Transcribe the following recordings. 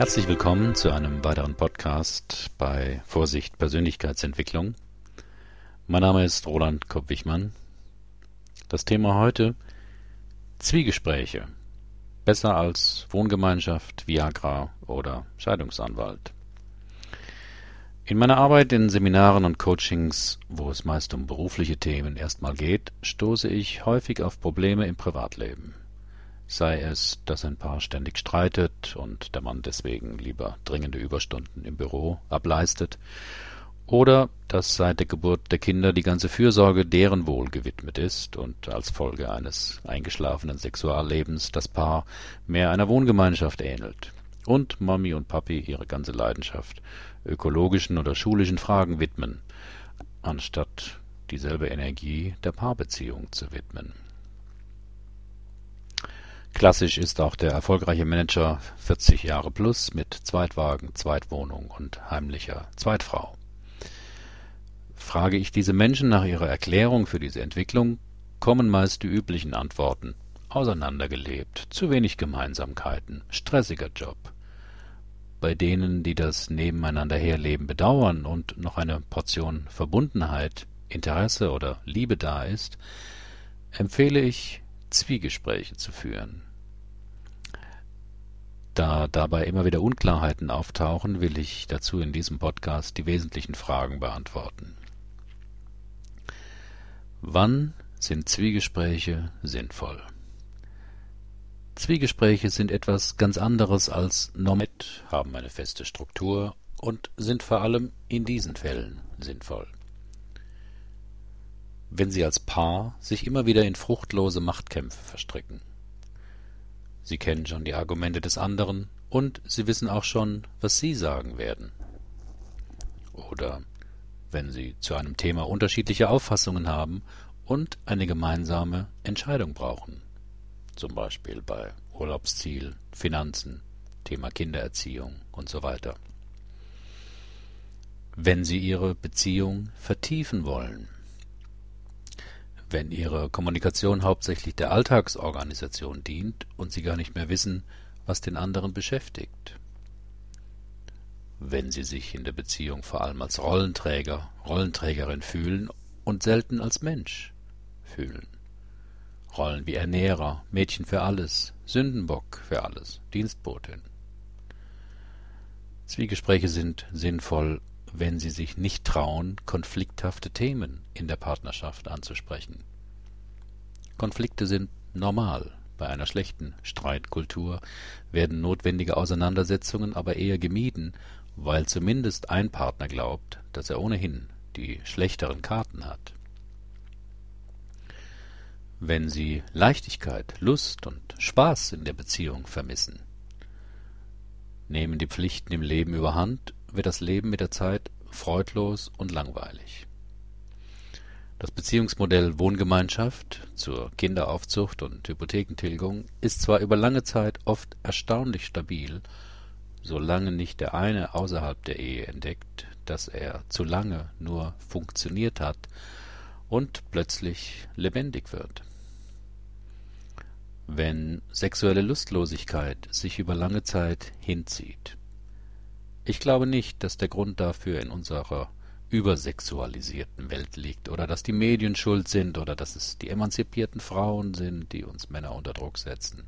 Herzlich willkommen zu einem weiteren Podcast bei Vorsicht Persönlichkeitsentwicklung. Mein Name ist Roland Kopp-Wichmann. Das Thema heute Zwiegespräche. Besser als Wohngemeinschaft, Viagra oder Scheidungsanwalt. In meiner Arbeit in Seminaren und Coachings, wo es meist um berufliche Themen erstmal geht, stoße ich häufig auf Probleme im Privatleben sei es, dass ein Paar ständig streitet und der Mann deswegen lieber dringende Überstunden im Büro ableistet, oder dass seit der Geburt der Kinder die ganze Fürsorge deren Wohl gewidmet ist und als Folge eines eingeschlafenen Sexuallebens das Paar mehr einer Wohngemeinschaft ähnelt und Mami und Papi ihre ganze Leidenschaft ökologischen oder schulischen Fragen widmen, anstatt dieselbe Energie der Paarbeziehung zu widmen. Klassisch ist auch der erfolgreiche Manager 40 Jahre plus mit Zweitwagen, Zweitwohnung und heimlicher Zweitfrau. Frage ich diese Menschen nach ihrer Erklärung für diese Entwicklung, kommen meist die üblichen Antworten. Auseinandergelebt, zu wenig Gemeinsamkeiten, stressiger Job. Bei denen, die das Nebeneinanderherleben bedauern und noch eine Portion Verbundenheit, Interesse oder Liebe da ist, empfehle ich Zwiegespräche zu führen. Da dabei immer wieder Unklarheiten auftauchen, will ich dazu in diesem Podcast die wesentlichen Fragen beantworten. Wann sind Zwiegespräche sinnvoll? Zwiegespräche sind etwas ganz anderes als Normet, haben eine feste Struktur und sind vor allem in diesen Fällen sinnvoll wenn sie als Paar sich immer wieder in fruchtlose Machtkämpfe verstricken. Sie kennen schon die Argumente des anderen und sie wissen auch schon, was sie sagen werden. Oder wenn sie zu einem Thema unterschiedliche Auffassungen haben und eine gemeinsame Entscheidung brauchen. Zum Beispiel bei Urlaubsziel, Finanzen, Thema Kindererziehung und so weiter. Wenn sie ihre Beziehung vertiefen wollen, wenn Ihre Kommunikation hauptsächlich der Alltagsorganisation dient und Sie gar nicht mehr wissen, was den anderen beschäftigt. Wenn Sie sich in der Beziehung vor allem als Rollenträger, Rollenträgerin fühlen und selten als Mensch fühlen. Rollen wie Ernährer, Mädchen für alles, Sündenbock für alles, Dienstbotin. Zwiegespräche sind sinnvoll wenn sie sich nicht trauen, konflikthafte Themen in der Partnerschaft anzusprechen. Konflikte sind normal. Bei einer schlechten Streitkultur werden notwendige Auseinandersetzungen aber eher gemieden, weil zumindest ein Partner glaubt, dass er ohnehin die schlechteren Karten hat. Wenn Sie Leichtigkeit, Lust und Spaß in der Beziehung vermissen, nehmen die Pflichten im Leben überhand wird das Leben mit der Zeit freudlos und langweilig. Das Beziehungsmodell Wohngemeinschaft zur Kinderaufzucht und Hypothekentilgung ist zwar über lange Zeit oft erstaunlich stabil, solange nicht der eine außerhalb der Ehe entdeckt, dass er zu lange nur funktioniert hat und plötzlich lebendig wird. Wenn sexuelle Lustlosigkeit sich über lange Zeit hinzieht, ich glaube nicht, dass der Grund dafür in unserer übersexualisierten Welt liegt oder dass die Medien schuld sind oder dass es die emanzipierten Frauen sind, die uns Männer unter Druck setzen.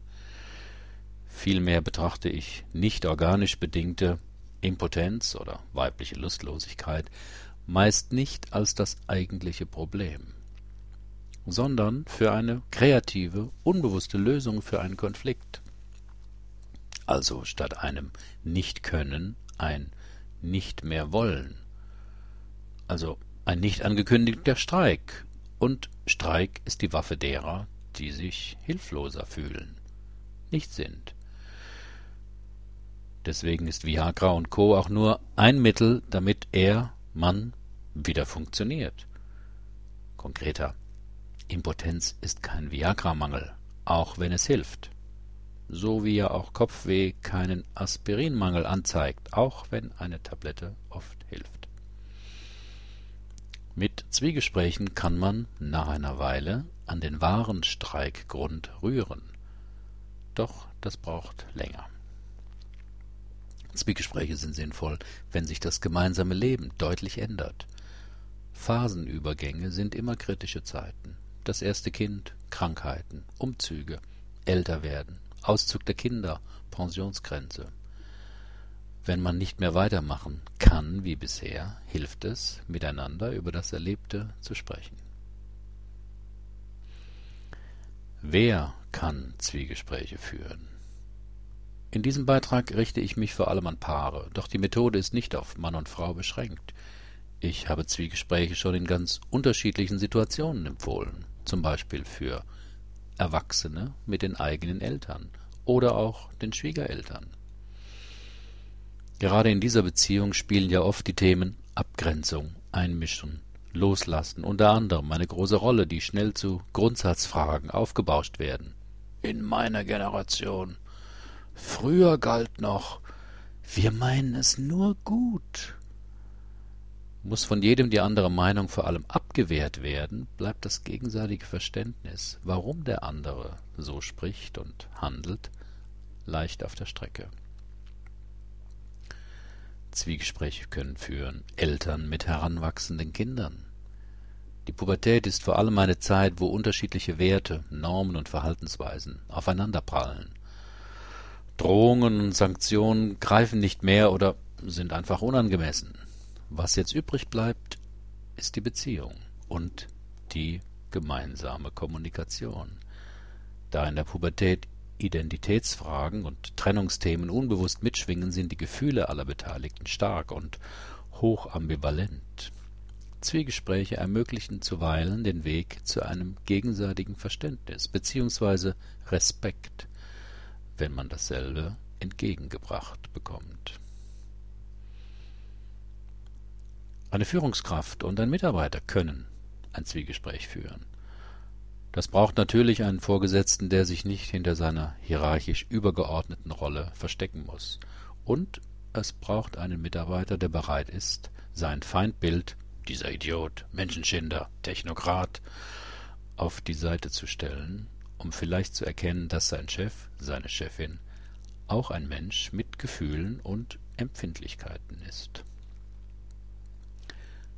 Vielmehr betrachte ich nicht organisch bedingte Impotenz oder weibliche Lustlosigkeit meist nicht als das eigentliche Problem, sondern für eine kreative, unbewusste Lösung für einen Konflikt. Also statt einem Nicht-Können ein Nicht mehr wollen. Also ein nicht angekündigter Streik. Und Streik ist die Waffe derer, die sich hilfloser fühlen, nicht sind. Deswegen ist Viagra und Co. auch nur ein Mittel, damit er, Mann, wieder funktioniert. Konkreter, Impotenz ist kein Viagra-Mangel, auch wenn es hilft so wie ja auch Kopfweh keinen Aspirinmangel anzeigt, auch wenn eine Tablette oft hilft. Mit Zwiegesprächen kann man nach einer Weile an den wahren Streikgrund rühren. Doch das braucht länger. Zwiegespräche sind sinnvoll, wenn sich das gemeinsame Leben deutlich ändert. Phasenübergänge sind immer kritische Zeiten. Das erste Kind, Krankheiten, Umzüge, Älterwerden, Auszug der Kinder, Pensionsgrenze. Wenn man nicht mehr weitermachen kann wie bisher, hilft es, miteinander über das Erlebte zu sprechen. Wer kann Zwiegespräche führen? In diesem Beitrag richte ich mich vor allem an Paare, doch die Methode ist nicht auf Mann und Frau beschränkt. Ich habe Zwiegespräche schon in ganz unterschiedlichen Situationen empfohlen, zum Beispiel für Erwachsene mit den eigenen Eltern oder auch den Schwiegereltern. Gerade in dieser Beziehung spielen ja oft die Themen Abgrenzung, Einmischen, Loslassen unter anderem eine große Rolle, die schnell zu Grundsatzfragen aufgebauscht werden. In meiner Generation. Früher galt noch, wir meinen es nur gut. Muss von jedem die andere Meinung vor allem abgewehrt werden, bleibt das gegenseitige Verständnis, warum der andere so spricht und handelt, leicht auf der Strecke. Zwiegespräche können führen Eltern mit heranwachsenden Kindern. Die Pubertät ist vor allem eine Zeit, wo unterschiedliche Werte, Normen und Verhaltensweisen aufeinanderprallen. Drohungen und Sanktionen greifen nicht mehr oder sind einfach unangemessen. Was jetzt übrig bleibt, ist die Beziehung und die gemeinsame Kommunikation. Da in der Pubertät Identitätsfragen und Trennungsthemen unbewusst mitschwingen, sind die Gefühle aller Beteiligten stark und hoch ambivalent. Zwiegespräche ermöglichen zuweilen den Weg zu einem gegenseitigen Verständnis bzw. Respekt, wenn man dasselbe entgegengebracht bekommt. Eine Führungskraft und ein Mitarbeiter können ein Zwiegespräch führen. Das braucht natürlich einen Vorgesetzten, der sich nicht hinter seiner hierarchisch übergeordneten Rolle verstecken muss. Und es braucht einen Mitarbeiter, der bereit ist, sein Feindbild, dieser Idiot, Menschenschinder, Technokrat, auf die Seite zu stellen, um vielleicht zu erkennen, dass sein Chef, seine Chefin, auch ein Mensch mit Gefühlen und Empfindlichkeiten ist.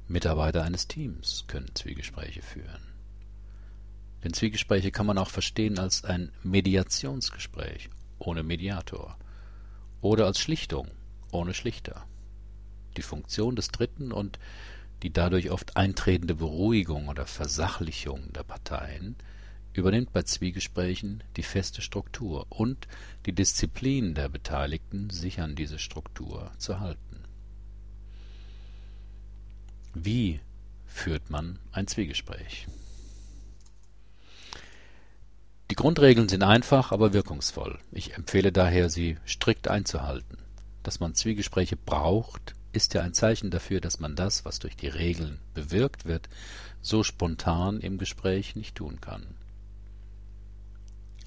Mitarbeiter eines Teams können Zwiegespräche führen. Denn Zwiegespräche kann man auch verstehen als ein Mediationsgespräch ohne Mediator oder als Schlichtung ohne Schlichter. Die Funktion des Dritten und die dadurch oft eintretende Beruhigung oder Versachlichung der Parteien übernimmt bei Zwiegesprächen die feste Struktur und die Disziplin der Beteiligten, sich an diese Struktur zu halten. Wie führt man ein Zwiegespräch? Die Grundregeln sind einfach, aber wirkungsvoll. Ich empfehle daher, sie strikt einzuhalten. Dass man Zwiegespräche braucht, ist ja ein Zeichen dafür, dass man das, was durch die Regeln bewirkt wird, so spontan im Gespräch nicht tun kann.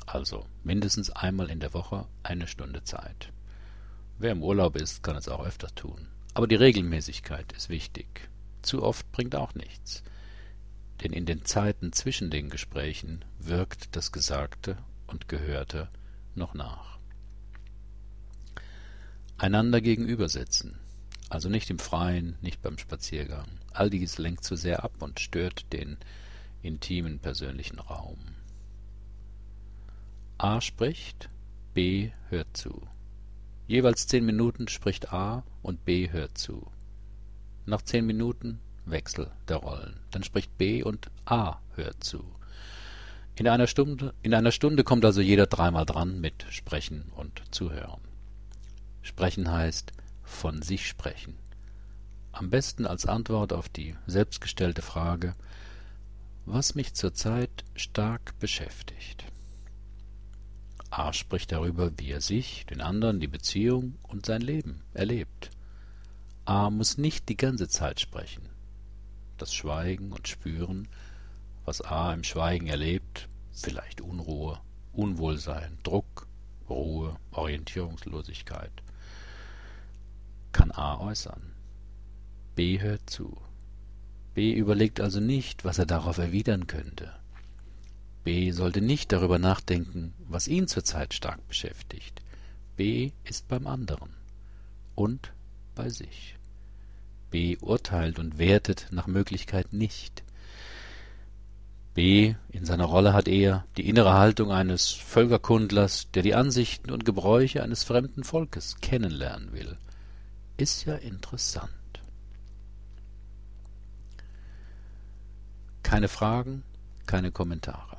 Also mindestens einmal in der Woche eine Stunde Zeit. Wer im Urlaub ist, kann es auch öfter tun. Aber die Regelmäßigkeit ist wichtig. Zu oft bringt auch nichts denn in den Zeiten zwischen den Gesprächen wirkt das Gesagte und Gehörte noch nach. Einander gegenübersetzen, also nicht im Freien, nicht beim Spaziergang. All dies lenkt zu sehr ab und stört den intimen persönlichen Raum. A spricht, B hört zu. Jeweils zehn Minuten spricht A und B hört zu. Nach zehn Minuten Wechsel der Rollen. Dann spricht B und A hört zu. In einer Stunde, in einer Stunde kommt also jeder dreimal dran mit Sprechen und Zuhören. Sprechen heißt von sich sprechen. Am besten als Antwort auf die selbstgestellte Frage, was mich zurzeit stark beschäftigt. A spricht darüber, wie er sich, den anderen, die Beziehung und sein Leben erlebt. A muss nicht die ganze Zeit sprechen das Schweigen und Spüren, was A im Schweigen erlebt, vielleicht Unruhe, Unwohlsein, Druck, Ruhe, Orientierungslosigkeit, kann A äußern. B hört zu. B überlegt also nicht, was er darauf erwidern könnte. B sollte nicht darüber nachdenken, was ihn zurzeit stark beschäftigt. B ist beim anderen. und bei sich. B urteilt und wertet nach Möglichkeit nicht. B in seiner Rolle hat er die innere Haltung eines Völkerkundlers, der die Ansichten und Gebräuche eines fremden Volkes kennenlernen will. Ist ja interessant. Keine Fragen, keine Kommentare.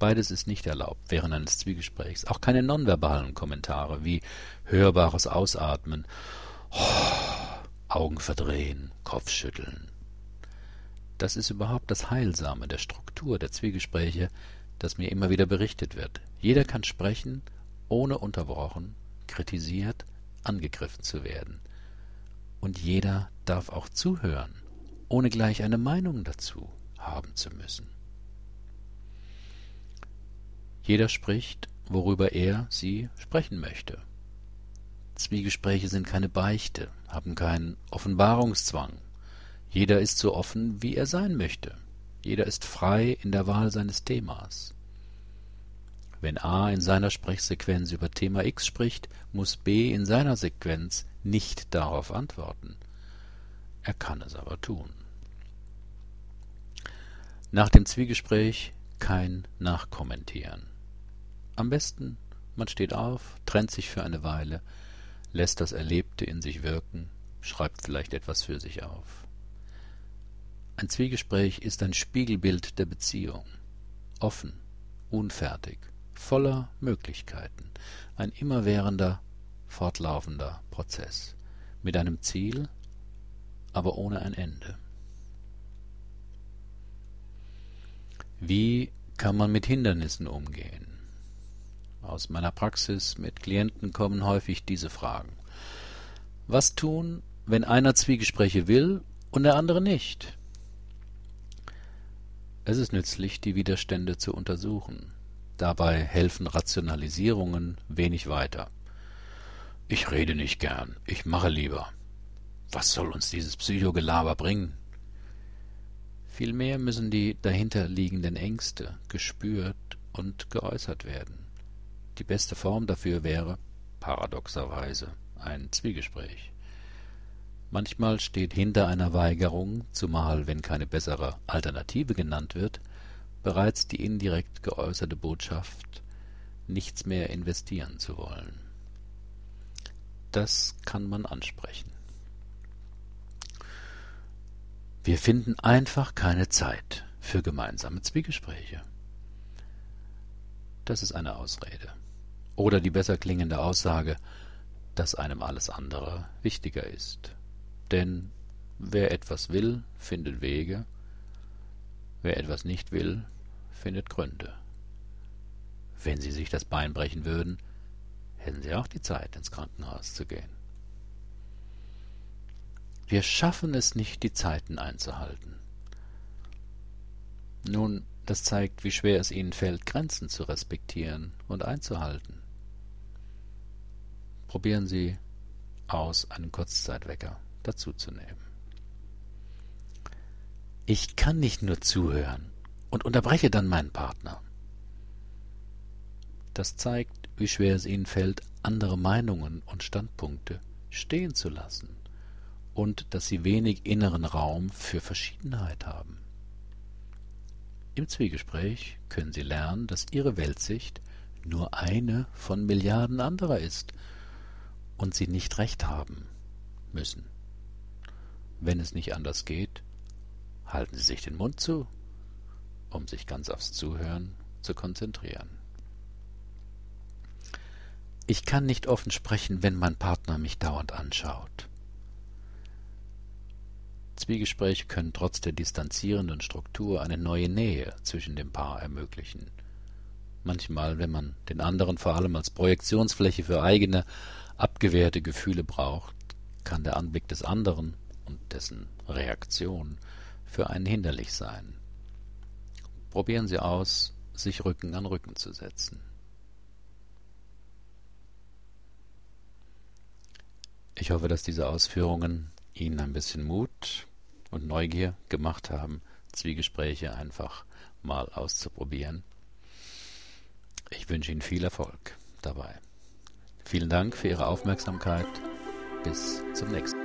Beides ist nicht erlaubt während eines Zwiegesprächs. Auch keine nonverbalen Kommentare wie hörbares Ausatmen, oh, Augen verdrehen, Kopfschütteln. Das ist überhaupt das Heilsame der Struktur der Zwiegespräche, das mir immer wieder berichtet wird. Jeder kann sprechen, ohne unterbrochen, kritisiert, angegriffen zu werden. Und jeder darf auch zuhören, ohne gleich eine Meinung dazu haben zu müssen. Jeder spricht, worüber er, sie sprechen möchte. Zwiegespräche sind keine Beichte, haben keinen Offenbarungszwang. Jeder ist so offen, wie er sein möchte. Jeder ist frei in der Wahl seines Themas. Wenn A in seiner Sprechsequenz über Thema X spricht, muss B in seiner Sequenz nicht darauf antworten. Er kann es aber tun. Nach dem Zwiegespräch kein Nachkommentieren. Am besten, man steht auf, trennt sich für eine Weile, lässt das Erlebte in sich wirken, schreibt vielleicht etwas für sich auf. Ein Zwiegespräch ist ein Spiegelbild der Beziehung, offen, unfertig, voller Möglichkeiten, ein immerwährender, fortlaufender Prozess, mit einem Ziel, aber ohne ein Ende. Wie kann man mit Hindernissen umgehen? Aus meiner Praxis mit Klienten kommen häufig diese Fragen. Was tun, wenn einer Zwiegespräche will und der andere nicht? Es ist nützlich, die Widerstände zu untersuchen. Dabei helfen Rationalisierungen wenig weiter. Ich rede nicht gern, ich mache lieber. Was soll uns dieses Psychogelaber bringen? Vielmehr müssen die dahinterliegenden Ängste gespürt und geäußert werden. Die beste Form dafür wäre, paradoxerweise, ein Zwiegespräch. Manchmal steht hinter einer Weigerung, zumal wenn keine bessere Alternative genannt wird, bereits die indirekt geäußerte Botschaft, nichts mehr investieren zu wollen. Das kann man ansprechen. Wir finden einfach keine Zeit für gemeinsame Zwiegespräche. Das ist eine Ausrede. Oder die besser klingende Aussage, dass einem alles andere wichtiger ist. Denn wer etwas will, findet Wege, wer etwas nicht will, findet Gründe. Wenn Sie sich das Bein brechen würden, hätten Sie auch die Zeit, ins Krankenhaus zu gehen. Wir schaffen es nicht, die Zeiten einzuhalten. Nun, das zeigt, wie schwer es ihnen fällt, Grenzen zu respektieren und einzuhalten. Probieren Sie aus, einen Kurzzeitwecker dazuzunehmen. Ich kann nicht nur zuhören und unterbreche dann meinen Partner. Das zeigt, wie schwer es ihnen fällt, andere Meinungen und Standpunkte stehen zu lassen und dass sie wenig inneren Raum für Verschiedenheit haben. Im Zwiegespräch können Sie lernen, dass Ihre Weltsicht nur eine von Milliarden anderer ist und Sie nicht recht haben müssen. Wenn es nicht anders geht, halten Sie sich den Mund zu, um sich ganz aufs Zuhören zu konzentrieren. Ich kann nicht offen sprechen, wenn mein Partner mich dauernd anschaut. Zwiegespräche können trotz der distanzierenden Struktur eine neue Nähe zwischen dem Paar ermöglichen. Manchmal, wenn man den anderen vor allem als Projektionsfläche für eigene, abgewehrte Gefühle braucht, kann der Anblick des anderen und dessen Reaktion für einen hinderlich sein. Probieren Sie aus, sich Rücken an Rücken zu setzen. Ich hoffe, dass diese Ausführungen Ihnen ein bisschen Mut und Neugier gemacht haben, Zwiegespräche einfach mal auszuprobieren. Ich wünsche Ihnen viel Erfolg dabei. Vielen Dank für Ihre Aufmerksamkeit bis zum nächsten Mal.